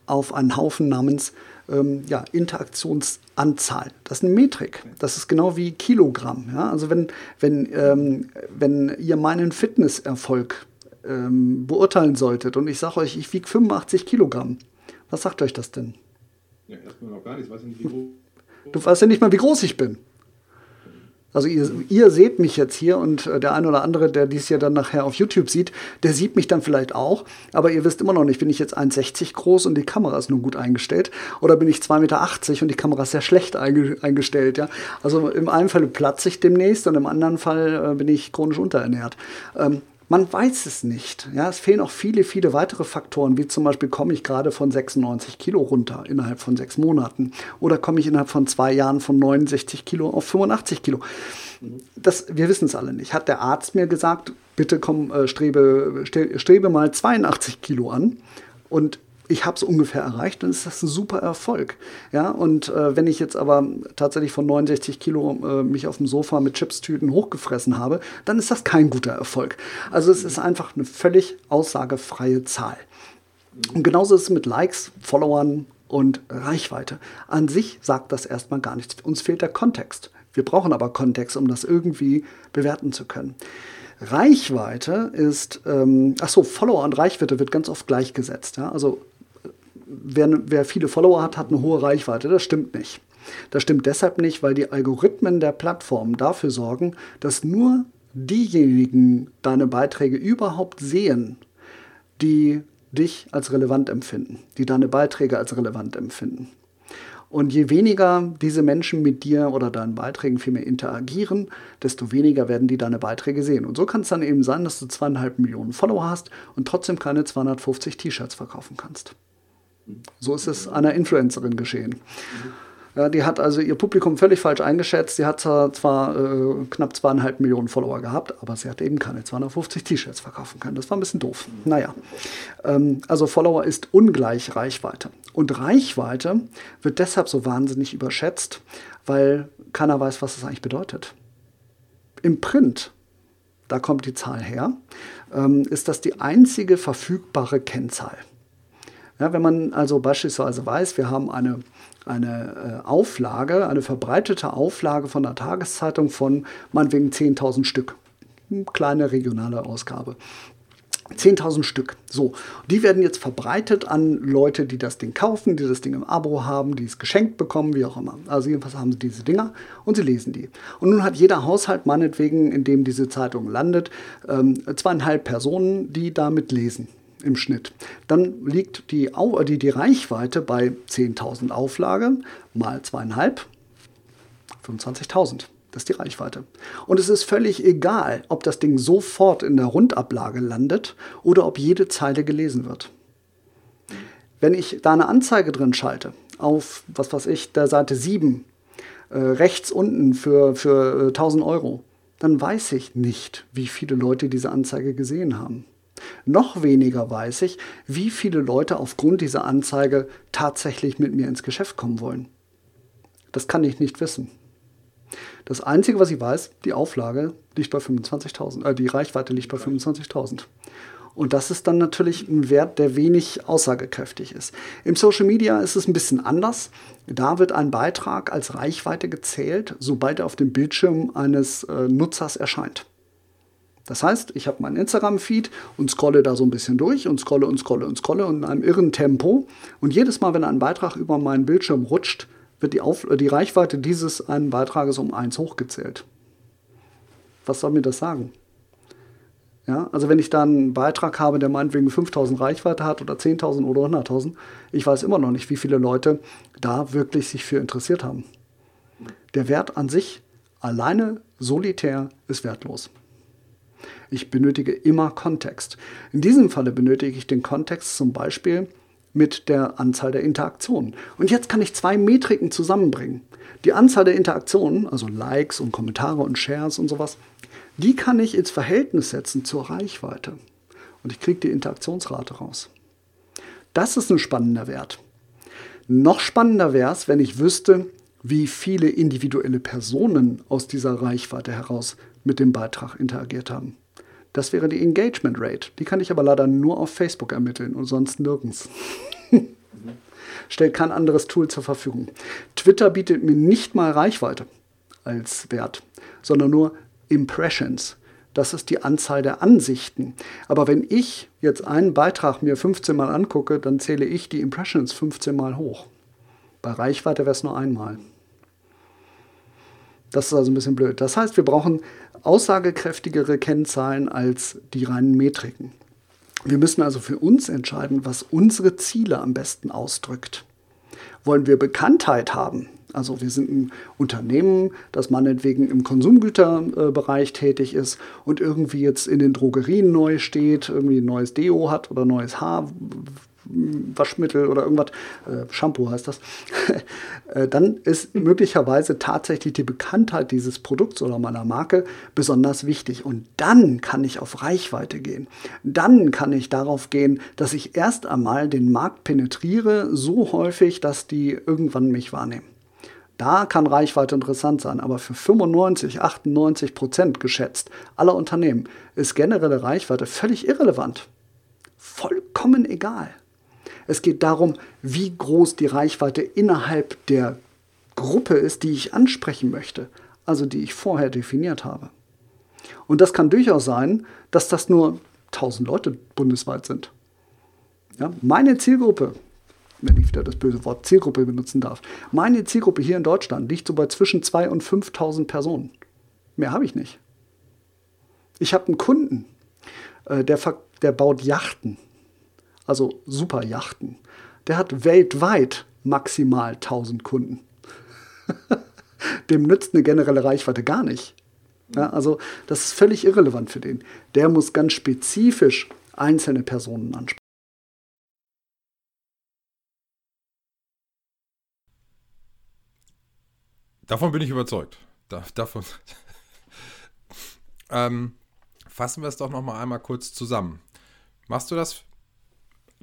Speaker 2: auf einen Haufen namens ähm, ja, Interaktionsanzahl. Das ist eine Metrik. Das ist genau wie Kilogramm. Ja? Also wenn, wenn, ähm, wenn ihr meinen Fitnesserfolg ähm, beurteilen solltet und ich sage euch, ich wiege 85 Kilogramm, was sagt euch das denn? Ja, erstmal noch gar nichts. Weiß nicht, wie groß. Du weißt ja nicht mal, wie groß ich bin. Also ihr, ihr seht mich jetzt hier und äh, der ein oder andere, der dies ja dann nachher auf YouTube sieht, der sieht mich dann vielleicht auch. Aber ihr wisst immer noch nicht, bin ich jetzt 1,60 groß und die Kamera ist nun gut eingestellt oder bin ich 2,80 Meter und die Kamera ist sehr schlecht eingestellt. Ja? Also im einen Fall platze ich demnächst und im anderen Fall äh, bin ich chronisch unterernährt. Ähm, man weiß es nicht. Ja, es fehlen auch viele, viele weitere Faktoren, wie zum Beispiel komme ich gerade von 96 Kilo runter innerhalb von sechs Monaten oder komme ich innerhalb von zwei Jahren von 69 Kilo auf 85 Kilo. Das, wir wissen es alle nicht. Hat der Arzt mir gesagt, bitte komm, äh, strebe, strebe mal 82 Kilo an und ich habe es ungefähr erreicht, dann ist das ein super Erfolg. Ja, und äh, wenn ich jetzt aber tatsächlich von 69 Kilo äh, mich auf dem Sofa mit Chipstüten hochgefressen habe, dann ist das kein guter Erfolg. Also es ist einfach eine völlig aussagefreie Zahl. Und genauso ist es mit Likes, Followern und Reichweite. An sich sagt das erstmal gar nichts. Uns fehlt der Kontext. Wir brauchen aber Kontext, um das irgendwie bewerten zu können. Reichweite ist, ähm, ach so, Follower und Reichweite wird ganz oft gleichgesetzt. Ja? Also wer, wer viele Follower hat, hat eine hohe Reichweite. Das stimmt nicht. Das stimmt deshalb nicht, weil die Algorithmen der Plattform dafür sorgen, dass nur diejenigen deine Beiträge überhaupt sehen, die dich als relevant empfinden, die deine Beiträge als relevant empfinden. Und je weniger diese Menschen mit dir oder deinen Beiträgen vielmehr interagieren, desto weniger werden die deine Beiträge sehen. Und so kann es dann eben sein, dass du zweieinhalb Millionen Follower hast und trotzdem keine 250 T-Shirts verkaufen kannst. So ist es einer Influencerin geschehen. Ja, die hat also ihr Publikum völlig falsch eingeschätzt. Sie hat zwar, äh, knapp zweieinhalb Millionen Follower gehabt, aber sie hat eben keine 250 T-Shirts verkaufen können. Das war ein bisschen doof. Naja, ähm, also Follower ist ungleich Reichweite. Und Reichweite wird deshalb so wahnsinnig überschätzt, weil keiner weiß, was das eigentlich bedeutet. Im Print, da kommt die Zahl her, ähm, ist das die einzige verfügbare Kennzahl. Ja, wenn man also beispielsweise weiß, wir haben eine, eine äh, Auflage, eine verbreitete Auflage von einer Tageszeitung von meinetwegen 10.000 Stück. Eine kleine regionale Ausgabe. 10.000 Stück. So, die werden jetzt verbreitet an Leute, die das Ding kaufen, die das Ding im Abo haben, die es geschenkt bekommen, wie auch immer. Also jedenfalls haben sie diese Dinger und sie lesen die. Und nun hat jeder Haushalt meinetwegen, in dem diese Zeitung landet, ähm, zweieinhalb Personen, die damit lesen im Schnitt. Dann liegt die, die, die Reichweite bei 10.000 Auflage mal zweieinhalb, 25.000. Das ist die Reichweite. Und es ist völlig egal, ob das Ding sofort in der Rundablage landet oder ob jede Zeile gelesen wird. Wenn ich da eine Anzeige drin schalte, auf, was weiß ich, der Seite 7, äh, rechts unten für, für äh, 1000 Euro, dann weiß ich nicht, wie viele Leute diese Anzeige gesehen haben. Noch weniger weiß ich, wie viele Leute aufgrund dieser Anzeige tatsächlich mit mir ins Geschäft kommen wollen. Das kann ich nicht wissen. Das Einzige, was ich weiß, die Auflage liegt bei 25.000, äh, die Reichweite liegt bei 25.000. Und das ist dann natürlich ein Wert, der wenig aussagekräftig ist. Im Social Media ist es ein bisschen anders. Da wird ein Beitrag als Reichweite gezählt, sobald er auf dem Bildschirm eines äh, Nutzers erscheint. Das heißt, ich habe meinen Instagram-Feed und scrolle da so ein bisschen durch und scrolle und scrolle und scrolle in einem irren Tempo. Und jedes Mal, wenn ein Beitrag über meinen Bildschirm rutscht, wird die, Auf die Reichweite dieses einen Beitrages um 1 hochgezählt. Was soll mir das sagen? Ja, also wenn ich da einen Beitrag habe, der meinetwegen 5000 Reichweite hat oder 10.000 oder 100.000, ich weiß immer noch nicht, wie viele Leute da wirklich sich für interessiert haben. Der Wert an sich alleine solitär ist wertlos. Ich benötige immer Kontext. In diesem Falle benötige ich den Kontext zum Beispiel mit der Anzahl der Interaktionen. Und jetzt kann ich zwei Metriken zusammenbringen. Die Anzahl der Interaktionen, also Likes und Kommentare und Shares und sowas, die kann ich ins Verhältnis setzen zur Reichweite. Und ich kriege die Interaktionsrate raus. Das ist ein spannender Wert. Noch spannender wäre es, wenn ich wüsste, wie viele individuelle Personen aus dieser Reichweite heraus mit dem Beitrag interagiert haben. Das wäre die Engagement Rate. Die kann ich aber leider nur auf Facebook ermitteln und sonst nirgends. [LAUGHS] Stellt kein anderes Tool zur Verfügung. Twitter bietet mir nicht mal Reichweite als Wert, sondern nur Impressions. Das ist die Anzahl der Ansichten. Aber wenn ich jetzt einen Beitrag mir 15 Mal angucke, dann zähle ich die Impressions 15 Mal hoch. Bei Reichweite wäre es nur einmal. Das ist also ein bisschen blöd. Das heißt, wir brauchen aussagekräftigere Kennzahlen als die reinen Metriken. Wir müssen also für uns entscheiden, was unsere Ziele am besten ausdrückt. Wollen wir Bekanntheit haben? Also wir sind ein Unternehmen, das meinetwegen im Konsumgüterbereich tätig ist und irgendwie jetzt in den Drogerien neu steht, irgendwie ein neues Deo hat oder neues Haar, Waschmittel oder irgendwas, äh, Shampoo heißt das, [LAUGHS] äh, dann ist möglicherweise tatsächlich die Bekanntheit dieses Produkts oder meiner Marke besonders wichtig. Und dann kann ich auf Reichweite gehen. Dann kann ich darauf gehen, dass ich erst einmal den Markt penetriere, so häufig, dass die irgendwann mich wahrnehmen. Da kann Reichweite interessant sein, aber für 95, 98 Prozent geschätzt aller Unternehmen ist generelle Reichweite völlig irrelevant. Vollkommen egal. Es geht darum, wie groß die Reichweite innerhalb der Gruppe ist, die ich ansprechen möchte, also die ich vorher definiert habe. Und das kann durchaus sein, dass das nur 1000 Leute bundesweit sind. Ja, meine Zielgruppe, wenn ich wieder das böse Wort Zielgruppe benutzen darf, meine Zielgruppe hier in Deutschland liegt so bei zwischen 2.000 und 5.000 Personen. Mehr habe ich nicht. Ich habe einen Kunden, äh, der, der baut Yachten also Superjachten, der hat weltweit maximal 1000 Kunden. [LAUGHS] Dem nützt eine generelle Reichweite gar nicht. Ja, also das ist völlig irrelevant für den. Der muss ganz spezifisch einzelne Personen ansprechen.
Speaker 1: Davon bin ich überzeugt. Da, davon. [LAUGHS] ähm, fassen wir es doch noch mal einmal kurz zusammen. Machst du das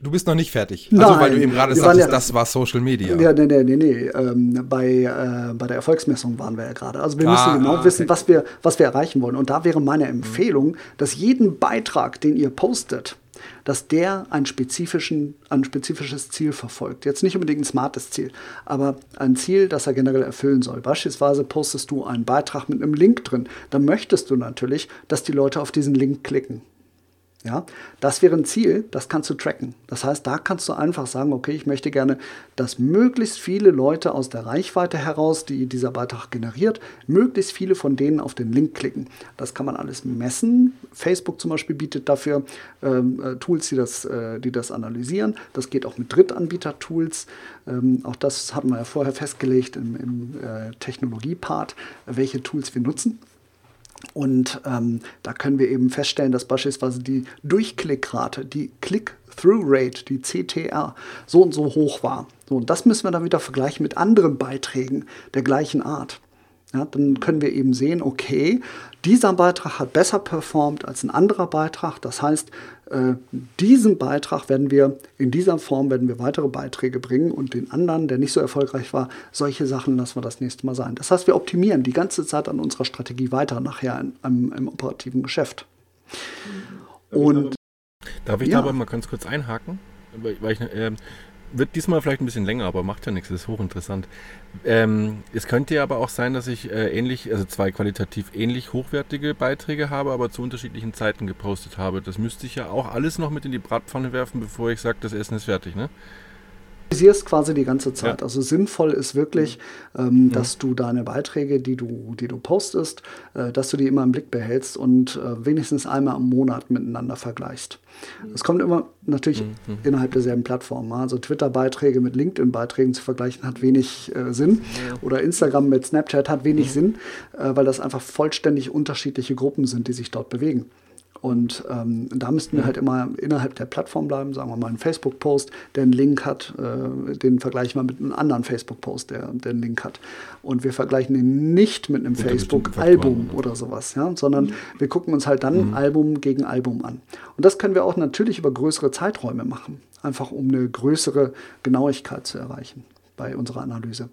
Speaker 1: Du bist noch nicht fertig.
Speaker 2: Nein,
Speaker 1: also, weil du eben gerade sagtest, ja, das war Social Media.
Speaker 2: Ja, nee, nee, nee, nee. Ähm, bei, äh, bei der Erfolgsmessung waren wir ja gerade. Also wir müssen ah, genau ah, wissen, was wir, was wir erreichen wollen. Und da wäre meine Empfehlung, dass jeden Beitrag, den ihr postet, dass der ein, spezifischen, ein spezifisches Ziel verfolgt. Jetzt nicht unbedingt ein smartes Ziel, aber ein Ziel, das er generell erfüllen soll. Beispielsweise postest du einen Beitrag mit einem Link drin. Dann möchtest du natürlich, dass die Leute auf diesen Link klicken. Ja, das wäre ein Ziel, das kannst du tracken. Das heißt, da kannst du einfach sagen, okay, ich möchte gerne, dass möglichst viele Leute aus der Reichweite heraus, die dieser Beitrag generiert, möglichst viele von denen auf den Link klicken. Das kann man alles messen. Facebook zum Beispiel bietet dafür ähm, äh, Tools, die das, äh, die das analysieren. Das geht auch mit Drittanbieter-Tools. Ähm, auch das hatten wir ja vorher festgelegt im, im äh, Technologie-Part, welche Tools wir nutzen. Und ähm, da können wir eben feststellen, dass beispielsweise die Durchklickrate, die Click-Through-Rate, die CTR, so und so hoch war. So, und das müssen wir dann wieder vergleichen mit anderen Beiträgen der gleichen Art. Ja, dann können wir eben sehen, okay, dieser Beitrag hat besser performt als ein anderer Beitrag. Das heißt, äh, diesen Beitrag werden wir in dieser Form werden wir weitere Beiträge bringen und den anderen, der nicht so erfolgreich war, solche Sachen lassen wir das nächste Mal sein. Das heißt, wir optimieren die ganze Zeit an unserer Strategie weiter nachher in, im, im operativen Geschäft.
Speaker 3: Und Darf ich ja. da aber mal ganz kurz einhaken? Weil ich, äh, wird diesmal vielleicht ein bisschen länger, aber macht ja nichts, das ist hochinteressant. Ähm, es könnte ja aber auch sein, dass ich äh, ähnlich, also zwei qualitativ ähnlich hochwertige Beiträge habe, aber zu unterschiedlichen Zeiten gepostet habe. Das müsste ich ja auch alles noch mit in die Bratpfanne werfen, bevor ich sage, das Essen ist fertig, ne?
Speaker 2: Analysierst quasi die ganze Zeit. Ja. Also sinnvoll ist wirklich, ähm, ja. dass du deine Beiträge, die du, die du postest, äh, dass du die immer im Blick behältst und äh, wenigstens einmal im Monat miteinander vergleichst. Es kommt immer natürlich mhm. innerhalb derselben Plattform. Also Twitter-Beiträge mit LinkedIn-Beiträgen zu vergleichen hat wenig äh, Sinn. Oder Instagram mit Snapchat hat wenig mhm. Sinn, äh, weil das einfach vollständig unterschiedliche Gruppen sind, die sich dort bewegen. Und ähm, da müssten wir halt immer innerhalb der Plattform bleiben, sagen wir mal einen Facebook-Post, der einen Link hat, äh, den vergleichen wir mit einem anderen Facebook-Post, der, der einen Link hat. Und wir vergleichen den nicht mit einem Facebook-Album oder sowas, ja? sondern mhm. wir gucken uns halt dann mhm. Album gegen Album an. Und das können wir auch natürlich über größere Zeiträume machen, einfach um eine größere Genauigkeit zu erreichen bei unserer Analyse.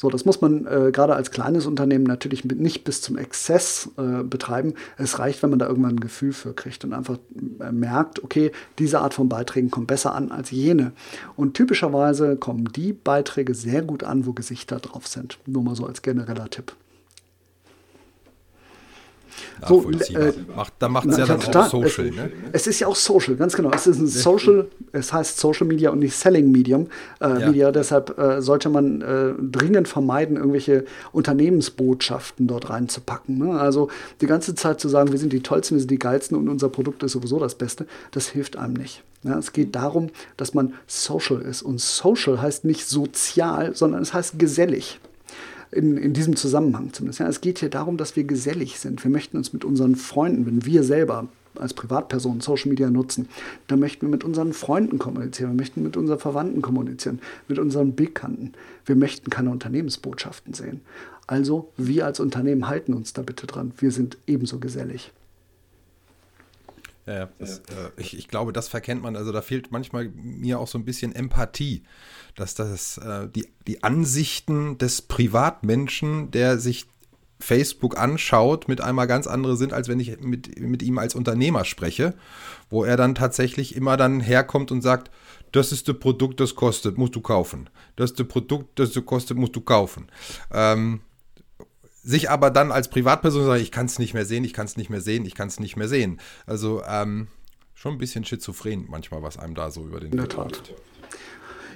Speaker 2: So, das muss man äh, gerade als kleines Unternehmen natürlich nicht bis zum Exzess äh, betreiben. Es reicht, wenn man da irgendwann ein Gefühl für kriegt und einfach äh, merkt, okay, diese Art von Beiträgen kommt besser an als jene. Und typischerweise kommen die Beiträge sehr gut an, wo Gesichter drauf sind. Nur mal so als genereller Tipp.
Speaker 1: So, äh, macht, da macht es ja dann auch Social.
Speaker 2: Es, ne? es ist ja auch Social, ganz genau. Es ist ein Social, es heißt Social Media und nicht Selling Medium äh, ja. Media. Deshalb äh, sollte man äh, dringend vermeiden, irgendwelche Unternehmensbotschaften dort reinzupacken. Ne? Also die ganze Zeit zu sagen, wir sind die tollsten, wir sind die geilsten und unser Produkt ist sowieso das Beste, das hilft einem nicht. Ja, es geht darum, dass man social ist. Und social heißt nicht sozial, sondern es heißt gesellig in, in diesem Zusammenhang zumindest. Ja, es geht hier darum, dass wir gesellig sind. Wir möchten uns mit unseren Freunden, wenn wir selber als Privatpersonen Social Media nutzen, dann möchten wir mit unseren Freunden kommunizieren, wir möchten mit unseren Verwandten kommunizieren, mit unseren Bekannten. Wir möchten keine Unternehmensbotschaften sehen. Also wir als Unternehmen halten uns da bitte dran. Wir sind ebenso gesellig.
Speaker 1: Ja, das, äh, ich, ich, glaube, das verkennt man. Also da fehlt manchmal mir auch so ein bisschen Empathie, dass das äh, die, die Ansichten des Privatmenschen, der sich Facebook anschaut, mit einmal ganz andere sind, als wenn ich mit, mit ihm als Unternehmer spreche, wo er dann tatsächlich immer dann herkommt und sagt, das ist das Produkt, das kostet, musst du kaufen. Das ist das Produkt, das kostet, musst du kaufen. Ähm, sich aber dann als Privatperson sagen, ich kann es nicht mehr sehen, ich kann es nicht mehr sehen, ich kann es nicht mehr sehen. Also ähm, schon ein bisschen schizophren manchmal, was einem da so über den
Speaker 2: Weg läuft.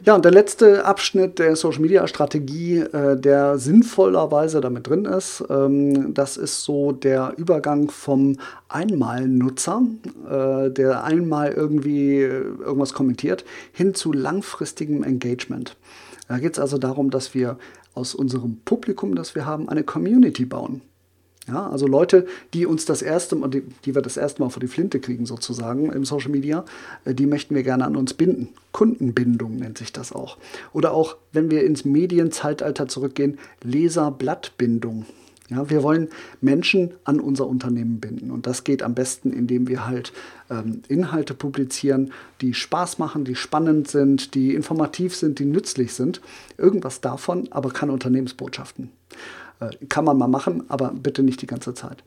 Speaker 2: Ja, und der letzte Abschnitt der Social Media Strategie, äh, der sinnvollerweise damit drin ist, ähm, das ist so der Übergang vom Einmalnutzer, äh, der einmal irgendwie äh, irgendwas kommentiert, hin zu langfristigem Engagement. Da geht es also darum, dass wir aus unserem Publikum, das wir haben, eine Community bauen. Ja, also Leute, die uns das erste Mal, die, die wir das erste Mal vor die Flinte kriegen, sozusagen im Social Media, äh, die möchten wir gerne an uns binden. Kundenbindung nennt sich das auch. Oder auch, wenn wir ins Medienzeitalter zurückgehen, Leserblattbindung. Ja, wir wollen Menschen an unser Unternehmen binden. Und das geht am besten, indem wir halt ähm, Inhalte publizieren, die Spaß machen, die spannend sind, die informativ sind, die nützlich sind. Irgendwas davon, aber keine Unternehmensbotschaften. Äh, kann man mal machen, aber bitte nicht die ganze Zeit.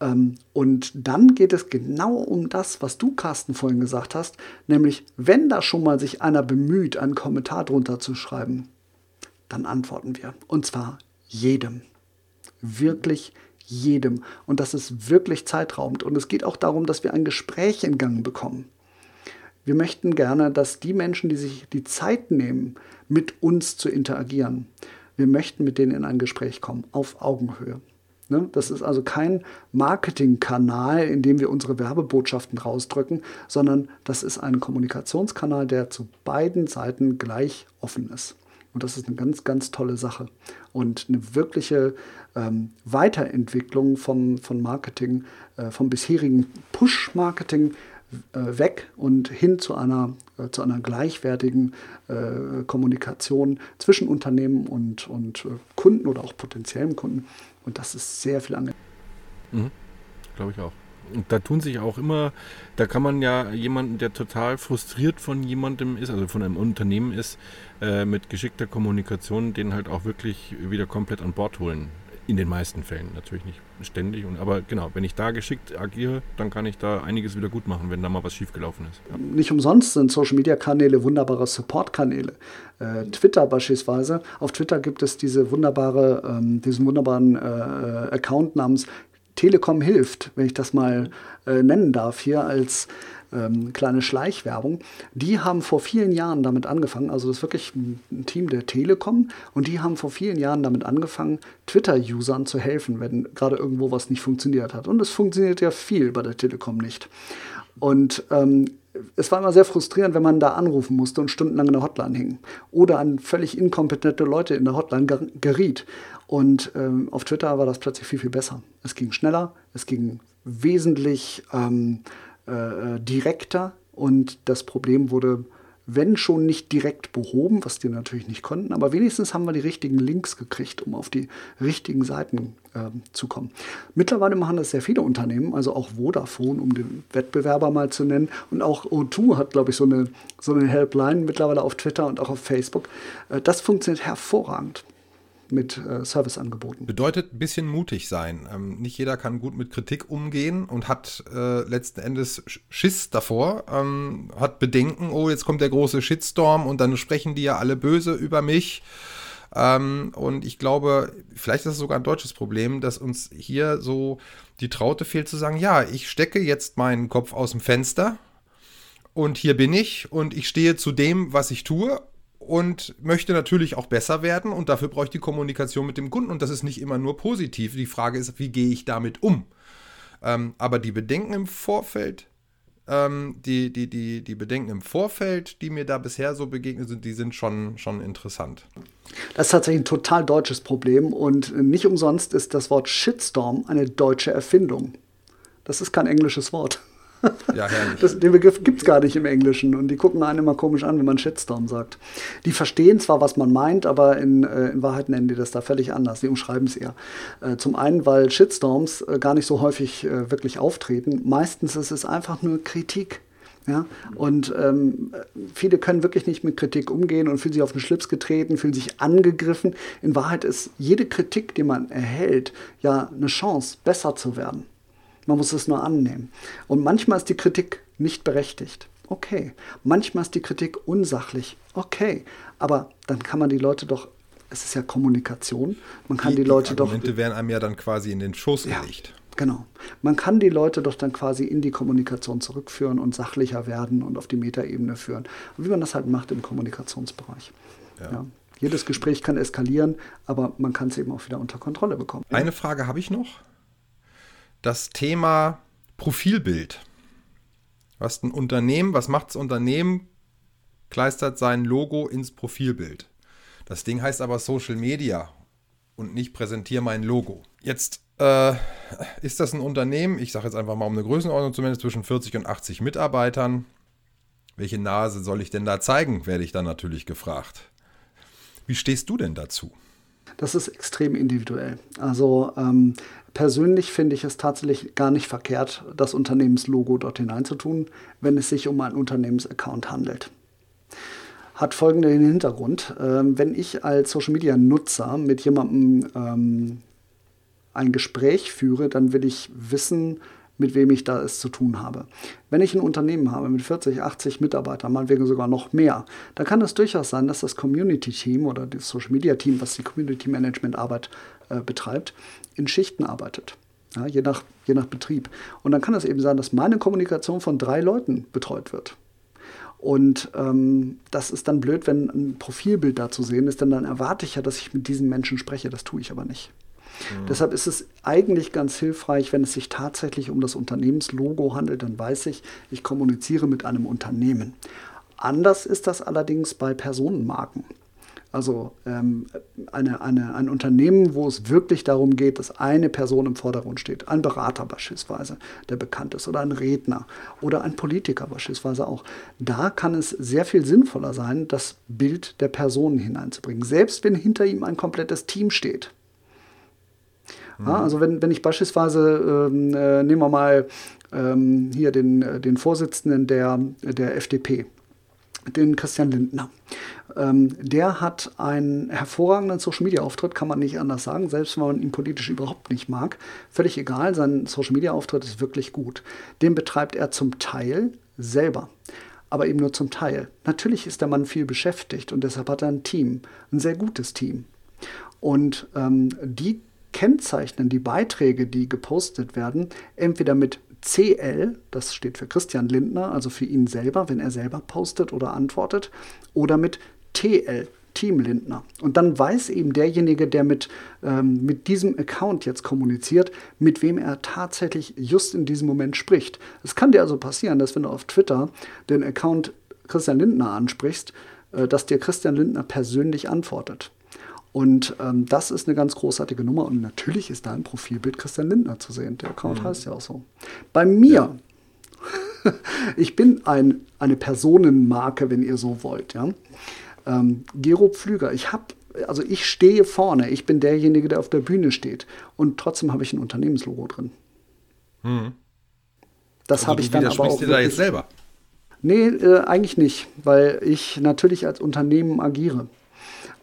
Speaker 2: Ähm, und dann geht es genau um das, was du, Carsten, vorhin gesagt hast, nämlich wenn da schon mal sich einer bemüht, einen Kommentar drunter zu schreiben, dann antworten wir. Und zwar jedem. Wirklich jedem. Und das ist wirklich zeitraubend. Und es geht auch darum, dass wir ein Gespräch in Gang bekommen. Wir möchten gerne, dass die Menschen, die sich die Zeit nehmen, mit uns zu interagieren, wir möchten mit denen in ein Gespräch kommen, auf Augenhöhe. Ne? Das ist also kein Marketingkanal, in dem wir unsere Werbebotschaften rausdrücken, sondern das ist ein Kommunikationskanal, der zu beiden Seiten gleich offen ist. Und das ist eine ganz, ganz tolle Sache. Und eine wirkliche ähm, Weiterentwicklung vom, von Marketing, äh, vom bisherigen Push-Marketing weg und hin zu einer, äh, zu einer gleichwertigen äh, Kommunikation zwischen Unternehmen und, und äh, Kunden oder auch potenziellen Kunden. Und das ist sehr viel angenehmer.
Speaker 3: Mhm. Glaube ich auch. Und da tun sich auch immer, da kann man ja jemanden, der total frustriert von jemandem ist, also von einem Unternehmen ist, äh, mit geschickter Kommunikation den halt auch wirklich wieder komplett an Bord holen. In den meisten Fällen, natürlich nicht ständig. Und, aber genau, wenn ich da geschickt agiere, dann kann ich da einiges wieder gut machen, wenn da mal was schiefgelaufen ist.
Speaker 2: Ja. Nicht umsonst sind Social-Media-Kanäle wunderbare Support-Kanäle. Äh, Twitter beispielsweise. Auf Twitter gibt es diese wunderbare, ähm, diesen wunderbaren äh, Account namens Telekom hilft, wenn ich das mal äh, nennen darf, hier als ähm, kleine Schleichwerbung. Die haben vor vielen Jahren damit angefangen, also das ist wirklich ein Team der Telekom, und die haben vor vielen Jahren damit angefangen, Twitter-Usern zu helfen, wenn gerade irgendwo was nicht funktioniert hat. Und es funktioniert ja viel bei der Telekom nicht. Und ähm, es war immer sehr frustrierend, wenn man da anrufen musste und stundenlang in der Hotline hing. Oder an völlig inkompetente Leute in der Hotline geriet. Und ähm, auf Twitter war das plötzlich viel, viel besser. Es ging schneller, es ging wesentlich ähm, äh, direkter und das Problem wurde, wenn schon nicht direkt behoben, was die natürlich nicht konnten, aber wenigstens haben wir die richtigen Links gekriegt, um auf die richtigen Seiten äh, zu kommen. Mittlerweile machen das sehr viele Unternehmen, also auch Vodafone, um den Wettbewerber mal zu nennen. Und auch O2 hat, glaube ich, so eine, so eine Helpline mittlerweile auf Twitter und auch auf Facebook. Äh, das funktioniert hervorragend mit äh, Serviceangeboten.
Speaker 1: Bedeutet ein bisschen mutig sein. Ähm, nicht jeder kann gut mit Kritik umgehen und hat äh, letzten Endes Schiss davor, ähm, hat Bedenken, oh, jetzt kommt der große Shitstorm und dann sprechen die ja alle böse über mich. Ähm, und ich glaube, vielleicht ist es sogar ein deutsches Problem, dass uns hier so die Traute fehlt zu sagen, ja, ich stecke jetzt meinen Kopf aus dem Fenster und hier bin ich und ich stehe zu dem, was ich tue und möchte natürlich auch besser werden und dafür brauche ich die Kommunikation mit dem Kunden und das ist nicht immer nur positiv. Die Frage ist, wie gehe ich damit um? Ähm, aber die Bedenken im Vorfeld, ähm, die, die, die, die Bedenken im Vorfeld, die mir da bisher so begegnet sind, die sind schon, schon interessant.
Speaker 2: Das ist tatsächlich ein total deutsches Problem und nicht umsonst ist das Wort Shitstorm eine deutsche Erfindung. Das ist kein englisches Wort. Ja, herrlich. Das, den Begriff gibt es gar nicht im Englischen und die gucken einen immer komisch an, wenn man Shitstorm sagt. Die verstehen zwar, was man meint, aber in, äh, in Wahrheit nennen die das da völlig anders. Die umschreiben es eher. Äh, zum einen, weil Shitstorms äh, gar nicht so häufig äh, wirklich auftreten. Meistens ist es einfach nur Kritik. Ja? Und ähm, viele können wirklich nicht mit Kritik umgehen und fühlen sich auf den Schlips getreten, fühlen sich angegriffen. In Wahrheit ist jede Kritik, die man erhält, ja eine Chance, besser zu werden. Man muss es nur annehmen. Und manchmal ist die Kritik nicht berechtigt. Okay. Manchmal ist die Kritik unsachlich. Okay. Aber dann kann man die Leute doch es ist ja Kommunikation. Man kann die, die Leute
Speaker 1: die Argumente doch. werden einem ja dann quasi in den Schoß ja, gelegt.
Speaker 2: Genau. Man kann die Leute doch dann quasi in die Kommunikation zurückführen und sachlicher werden und auf die Metaebene führen. Wie man das halt macht im Kommunikationsbereich. Ja. ja. Jedes Gespräch kann eskalieren, aber man kann es eben auch wieder unter Kontrolle bekommen.
Speaker 1: Eine Frage habe ich noch das Thema Profilbild. Was ein Unternehmen, was macht das Unternehmen? Kleistert sein Logo ins Profilbild. Das Ding heißt aber Social Media und nicht präsentiere mein Logo. Jetzt äh, ist das ein Unternehmen, ich sage jetzt einfach mal um eine Größenordnung zumindest zwischen 40 und 80 Mitarbeitern. Welche Nase soll ich denn da zeigen, werde ich dann natürlich gefragt. Wie stehst du denn dazu?
Speaker 2: Das ist extrem individuell. Also ähm, persönlich finde ich es tatsächlich gar nicht verkehrt, das Unternehmenslogo dort hineinzutun, wenn es sich um einen Unternehmensaccount handelt. Hat folgenden Hintergrund. Ähm, wenn ich als Social Media Nutzer mit jemandem ähm, ein Gespräch führe, dann will ich wissen, mit wem ich da es zu tun habe. Wenn ich ein Unternehmen habe mit 40, 80 Mitarbeitern, meinetwegen sogar noch mehr, dann kann es durchaus sein, dass das Community-Team oder das Social-Media-Team, was die Community-Management-Arbeit äh, betreibt, in Schichten arbeitet. Ja, je, nach, je nach Betrieb. Und dann kann es eben sein, dass meine Kommunikation von drei Leuten betreut wird. Und ähm, das ist dann blöd, wenn ein Profilbild da zu sehen ist, denn dann erwarte ich ja, dass ich mit diesen Menschen spreche. Das tue ich aber nicht. Mhm. Deshalb ist es eigentlich ganz hilfreich, wenn es sich tatsächlich um das Unternehmenslogo handelt, dann weiß ich, ich kommuniziere mit einem Unternehmen. Anders ist das allerdings bei Personenmarken. Also ähm, eine, eine, ein Unternehmen, wo es wirklich darum geht, dass eine Person im Vordergrund steht. Ein Berater beispielsweise, der bekannt ist, oder ein Redner oder ein Politiker beispielsweise auch. Da kann es sehr viel sinnvoller sein, das Bild der Person hineinzubringen, selbst wenn hinter ihm ein komplettes Team steht. Ja, also wenn, wenn ich beispielsweise, ähm, äh, nehmen wir mal ähm, hier den, äh, den Vorsitzenden der, der FDP, den Christian Lindner. Ähm, der hat einen hervorragenden Social-Media-Auftritt, kann man nicht anders sagen, selbst wenn man ihn politisch überhaupt nicht mag. Völlig egal, sein Social-Media-Auftritt ist wirklich gut. Den betreibt er zum Teil selber, aber eben nur zum Teil. Natürlich ist der Mann viel beschäftigt und deshalb hat er ein Team, ein sehr gutes Team. Und ähm, die kennzeichnen die Beiträge, die gepostet werden, entweder mit CL, das steht für Christian Lindner, also für ihn selber, wenn er selber postet oder antwortet, oder mit TL, Team Lindner. Und dann weiß eben derjenige, der mit, ähm, mit diesem Account jetzt kommuniziert, mit wem er tatsächlich just in diesem Moment spricht. Es kann dir also passieren, dass wenn du auf Twitter den Account Christian Lindner ansprichst, äh, dass dir Christian Lindner persönlich antwortet. Und ähm, das ist eine ganz großartige Nummer. Und natürlich ist da ein Profilbild Christian Lindner zu sehen. Der Account mhm. heißt ja auch so. Bei mir, ja. [LAUGHS] ich bin ein, eine Personenmarke, wenn ihr so wollt. Ja? Ähm, Gero Pflüger, ich habe also ich stehe vorne, ich bin derjenige, der auf der Bühne steht. Und trotzdem habe ich ein Unternehmenslogo drin. Mhm. Das also habe ich dann aber auch.
Speaker 1: dir da jetzt selber?
Speaker 2: Nee, äh, eigentlich nicht, weil ich natürlich als Unternehmen agiere.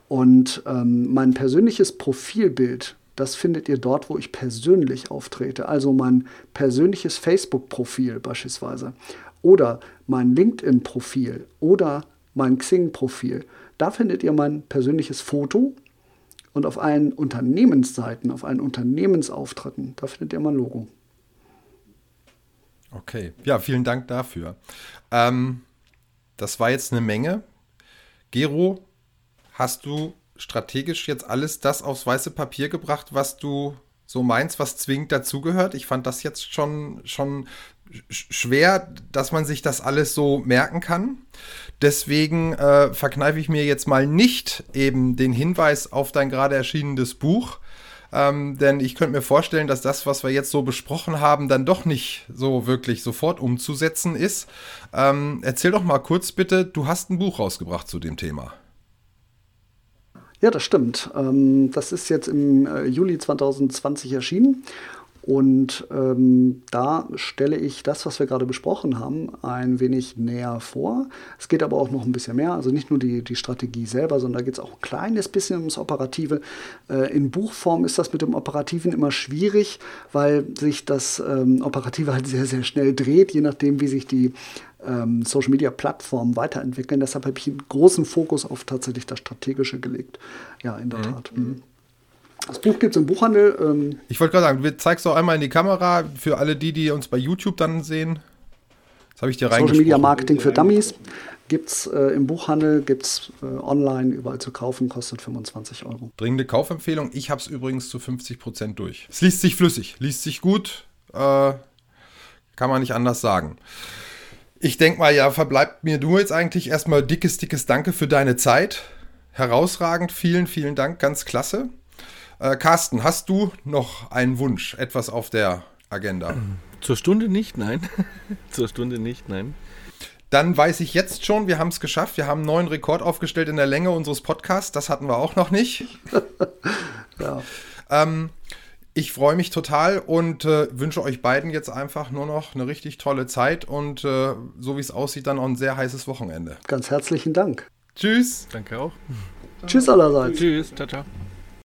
Speaker 2: Und ähm, mein persönliches Profilbild, das findet ihr dort, wo ich persönlich auftrete. Also mein persönliches Facebook-Profil beispielsweise. Oder mein LinkedIn-Profil oder mein Xing-Profil. Da findet ihr mein persönliches Foto. Und auf allen Unternehmensseiten, auf allen Unternehmensauftritten, da findet ihr mein Logo.
Speaker 1: Okay, ja, vielen Dank dafür. Ähm, das war jetzt eine Menge. Gero, hast du strategisch jetzt alles das aufs weiße Papier gebracht, was du so meinst, was zwingend dazugehört? Ich fand das jetzt schon, schon schwer, dass man sich das alles so merken kann. Deswegen äh, verkneife ich mir jetzt mal nicht eben den Hinweis auf dein gerade erschienenes Buch. Ähm, denn ich könnte mir vorstellen, dass das, was wir jetzt so besprochen haben, dann doch nicht so wirklich sofort umzusetzen ist. Ähm, erzähl doch mal kurz bitte, du hast ein Buch rausgebracht zu dem Thema.
Speaker 2: Ja, das stimmt. Ähm, das ist jetzt im äh, Juli 2020 erschienen. Und ähm, da stelle ich das, was wir gerade besprochen haben, ein wenig näher vor. Es geht aber auch noch ein bisschen mehr. Also nicht nur die, die Strategie selber, sondern da geht es auch ein kleines bisschen ums Operative. Äh, in Buchform ist das mit dem Operativen immer schwierig, weil sich das ähm, Operative halt sehr, sehr schnell dreht, je nachdem, wie sich die ähm, Social Media Plattformen weiterentwickeln. Deshalb habe ich einen großen Fokus auf tatsächlich das Strategische gelegt. Ja, in der mhm. Tat. Mhm. Das Buch gibt es im Buchhandel. Ähm
Speaker 1: ich wollte gerade sagen, du zeigst auch einmal in die Kamera für alle die, die uns bei YouTube dann sehen. Das habe ich dir
Speaker 2: Social Media Marketing für Dummies gibt es äh, im Buchhandel, gibt es äh, online überall zu kaufen, kostet 25 Euro.
Speaker 1: Dringende Kaufempfehlung. Ich habe es übrigens zu 50 Prozent durch. Es liest sich flüssig, liest sich gut, äh, kann man nicht anders sagen. Ich denke mal, ja, verbleibt mir du jetzt eigentlich erstmal dickes, dickes Danke für deine Zeit. Herausragend, vielen, vielen Dank, ganz klasse. Äh, Carsten, hast du noch einen Wunsch, etwas auf der Agenda?
Speaker 3: Zur Stunde nicht, nein. [LAUGHS] Zur Stunde nicht, nein.
Speaker 1: Dann weiß ich jetzt schon, wir haben es geschafft. Wir haben einen neuen Rekord aufgestellt in der Länge unseres Podcasts. Das hatten wir auch noch nicht. [LAUGHS] ja. Ähm, ich freue mich total und äh, wünsche euch beiden jetzt einfach nur noch eine richtig tolle Zeit und äh, so wie es aussieht, dann auch ein sehr heißes Wochenende.
Speaker 2: Ganz herzlichen Dank.
Speaker 1: Tschüss.
Speaker 3: Danke auch.
Speaker 2: Tschüss allerseits.
Speaker 3: Tschüss. Ciao, ciao.